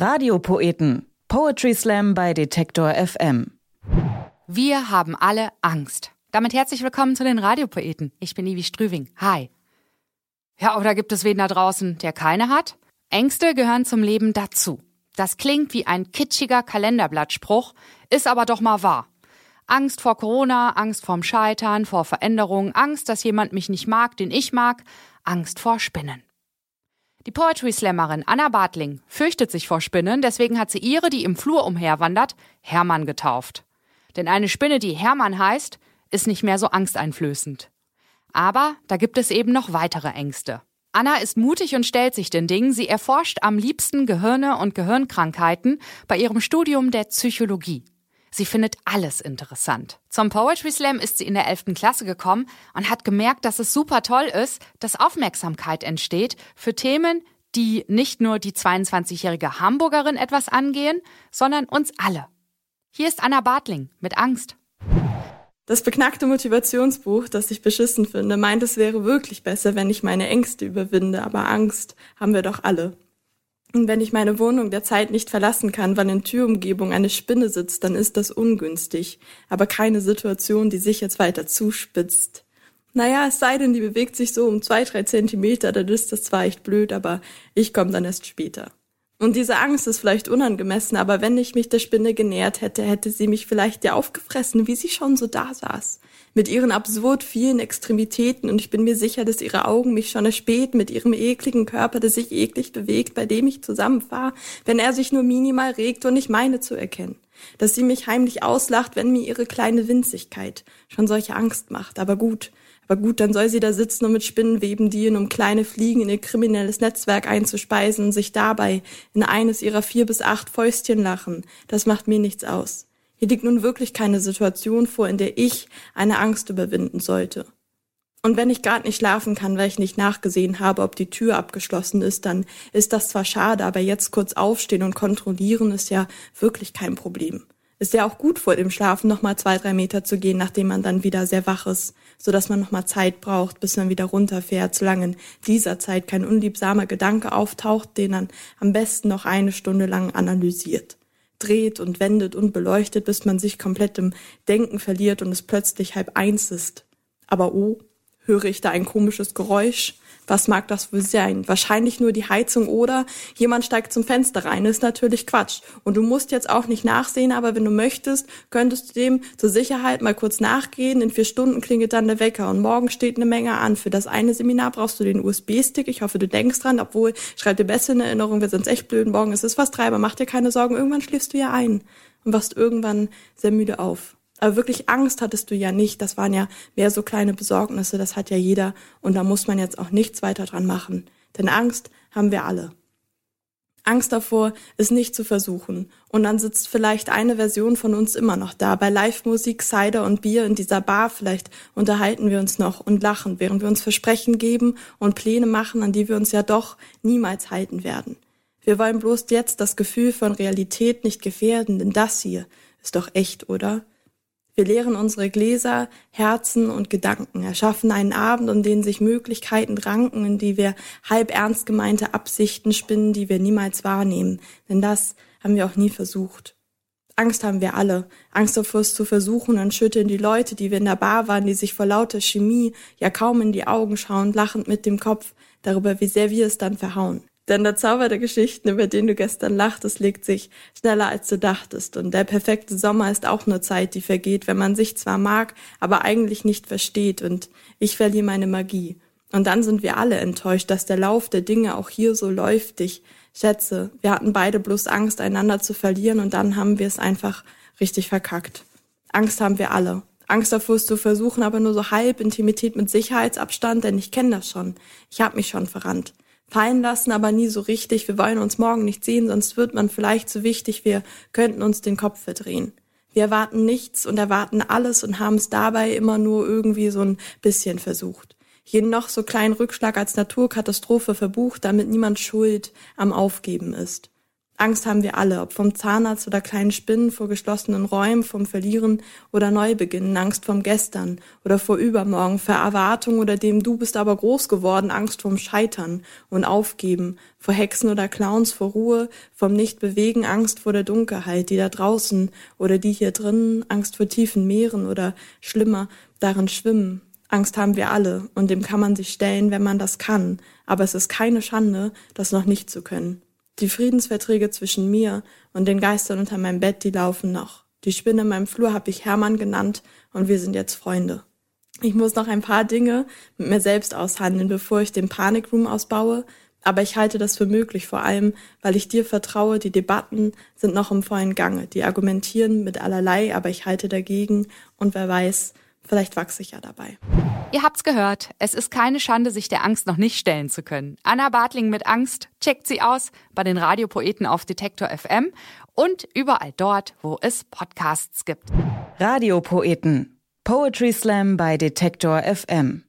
Radiopoeten. Poetry Slam bei Detektor FM. Wir haben alle Angst. Damit herzlich willkommen zu den Radiopoeten. Ich bin Ivi Strüving. Hi. Ja, oder gibt es wen da draußen, der keine hat? Ängste gehören zum Leben dazu. Das klingt wie ein kitschiger Kalenderblattspruch, ist aber doch mal wahr. Angst vor Corona, Angst vorm Scheitern, vor Veränderungen, Angst, dass jemand mich nicht mag, den ich mag, Angst vor Spinnen. Die Poetry Slammerin Anna Bartling fürchtet sich vor Spinnen, deswegen hat sie ihre, die im Flur umherwandert, Hermann getauft. Denn eine Spinne, die Hermann heißt, ist nicht mehr so angsteinflößend. Aber da gibt es eben noch weitere Ängste. Anna ist mutig und stellt sich den Dingen. Sie erforscht am liebsten Gehirne und Gehirnkrankheiten bei ihrem Studium der Psychologie. Sie findet alles interessant. Zum Poetry Slam ist sie in der 11. Klasse gekommen und hat gemerkt, dass es super toll ist, dass Aufmerksamkeit entsteht für Themen, die nicht nur die 22-jährige Hamburgerin etwas angehen, sondern uns alle. Hier ist Anna Bartling mit Angst. Das beknackte Motivationsbuch, das ich beschissen finde, meint, es wäre wirklich besser, wenn ich meine Ängste überwinde, aber Angst haben wir doch alle. Und wenn ich meine Wohnung derzeit nicht verlassen kann, weil in Türumgebung eine Spinne sitzt, dann ist das ungünstig, aber keine Situation, die sich jetzt weiter zuspitzt. Naja, es sei denn, die bewegt sich so um zwei, drei Zentimeter, dann ist das zwar echt blöd, aber ich komme dann erst später. Und diese Angst ist vielleicht unangemessen, aber wenn ich mich der Spinne genähert hätte, hätte sie mich vielleicht ja aufgefressen, wie sie schon so da saß mit ihren absurd vielen Extremitäten und ich bin mir sicher, dass ihre Augen mich schon erspäht mit ihrem ekligen Körper, der sich eklig bewegt, bei dem ich zusammenfahre, wenn er sich nur minimal regt und ich meine zu erkennen. Dass sie mich heimlich auslacht, wenn mir ihre kleine Winzigkeit schon solche Angst macht. Aber gut, aber gut, dann soll sie da sitzen und mit Spinnenweben dienen, um kleine Fliegen in ihr kriminelles Netzwerk einzuspeisen und sich dabei in eines ihrer vier bis acht Fäustchen lachen. Das macht mir nichts aus. Hier liegt nun wirklich keine Situation vor, in der ich eine Angst überwinden sollte. Und wenn ich gerade nicht schlafen kann, weil ich nicht nachgesehen habe, ob die Tür abgeschlossen ist, dann ist das zwar schade, aber jetzt kurz aufstehen und kontrollieren ist ja wirklich kein Problem. Ist ja auch gut vor dem Schlafen nochmal zwei, drei Meter zu gehen, nachdem man dann wieder sehr wach ist, so dass man nochmal Zeit braucht, bis man wieder runterfährt, solange in dieser Zeit kein unliebsamer Gedanke auftaucht, den man am besten noch eine Stunde lang analysiert dreht und wendet und beleuchtet, bis man sich komplett im Denken verliert und es plötzlich halb eins ist. Aber oh, höre ich da ein komisches Geräusch? Was mag das wohl sein? Wahrscheinlich nur die Heizung oder jemand steigt zum Fenster rein. Ist natürlich Quatsch. Und du musst jetzt auch nicht nachsehen, aber wenn du möchtest, könntest du dem zur Sicherheit mal kurz nachgehen. In vier Stunden klingelt dann der Wecker und morgen steht eine Menge an. Für das eine Seminar brauchst du den USB-Stick. Ich hoffe, du denkst dran, obwohl schreib dir besser in Erinnerung, wir sind echt blöd. Morgen ist es was drei, aber mach dir keine Sorgen. Irgendwann schläfst du ja ein und wachst irgendwann sehr müde auf. Aber wirklich Angst hattest du ja nicht. Das waren ja mehr so kleine Besorgnisse. Das hat ja jeder. Und da muss man jetzt auch nichts weiter dran machen. Denn Angst haben wir alle. Angst davor, es nicht zu versuchen. Und dann sitzt vielleicht eine Version von uns immer noch da. Bei Live-Musik, Cider und Bier in dieser Bar vielleicht unterhalten wir uns noch und lachen, während wir uns Versprechen geben und Pläne machen, an die wir uns ja doch niemals halten werden. Wir wollen bloß jetzt das Gefühl von Realität nicht gefährden, denn das hier ist doch echt, oder? Wir leeren unsere Gläser, Herzen und Gedanken, erschaffen einen Abend, um den sich Möglichkeiten ranken, in die wir halb ernst gemeinte Absichten spinnen, die wir niemals wahrnehmen. Denn das haben wir auch nie versucht. Angst haben wir alle. Angst davor, es zu versuchen und schütteln die Leute, die wir in der Bar waren, die sich vor lauter Chemie ja kaum in die Augen schauen, lachend mit dem Kopf darüber, wie sehr wir es dann verhauen. Denn der Zauber der Geschichten, über den du gestern lachtest, legt sich schneller als du dachtest. Und der perfekte Sommer ist auch nur Zeit, die vergeht, wenn man sich zwar mag, aber eigentlich nicht versteht. Und ich verliere meine Magie. Und dann sind wir alle enttäuscht, dass der Lauf der Dinge auch hier so läuft. Ich schätze, wir hatten beide bloß Angst, einander zu verlieren und dann haben wir es einfach richtig verkackt. Angst haben wir alle. Angst davor es zu versuchen, aber nur so halb Intimität mit Sicherheitsabstand, denn ich kenne das schon. Ich habe mich schon verrannt fallen lassen, aber nie so richtig. Wir wollen uns morgen nicht sehen, sonst wird man vielleicht zu wichtig. Wir könnten uns den Kopf verdrehen. Wir erwarten nichts und erwarten alles und haben es dabei immer nur irgendwie so ein bisschen versucht. Jeden noch so kleinen Rückschlag als Naturkatastrophe verbucht, damit niemand schuld am Aufgeben ist. Angst haben wir alle, ob vom Zahnarzt oder kleinen Spinnen vor geschlossenen Räumen, vom Verlieren oder Neubeginnen, Angst vom Gestern oder vor Übermorgen, vor Erwartung oder dem Du bist aber groß geworden, Angst vom Scheitern und Aufgeben, vor Hexen oder Clowns, vor Ruhe, vom Nichtbewegen, Angst vor der Dunkelheit, die da draußen oder die hier drinnen, Angst vor tiefen Meeren oder schlimmer, darin schwimmen. Angst haben wir alle und dem kann man sich stellen, wenn man das kann, aber es ist keine Schande, das noch nicht zu können. Die Friedensverträge zwischen mir und den Geistern unter meinem Bett, die laufen noch. Die Spinne in meinem Flur habe ich Hermann genannt und wir sind jetzt Freunde. Ich muss noch ein paar Dinge mit mir selbst aushandeln, bevor ich den Panikroom ausbaue, aber ich halte das für möglich, vor allem, weil ich dir vertraue, die Debatten sind noch im vollen Gange, die argumentieren mit allerlei, aber ich halte dagegen und wer weiß, vielleicht wachse ich ja dabei. Ihr habt's gehört. Es ist keine Schande, sich der Angst noch nicht stellen zu können. Anna Bartling mit Angst. Checkt sie aus bei den Radiopoeten auf Detektor FM und überall dort, wo es Podcasts gibt. Radiopoeten. Poetry Slam bei Detektor FM.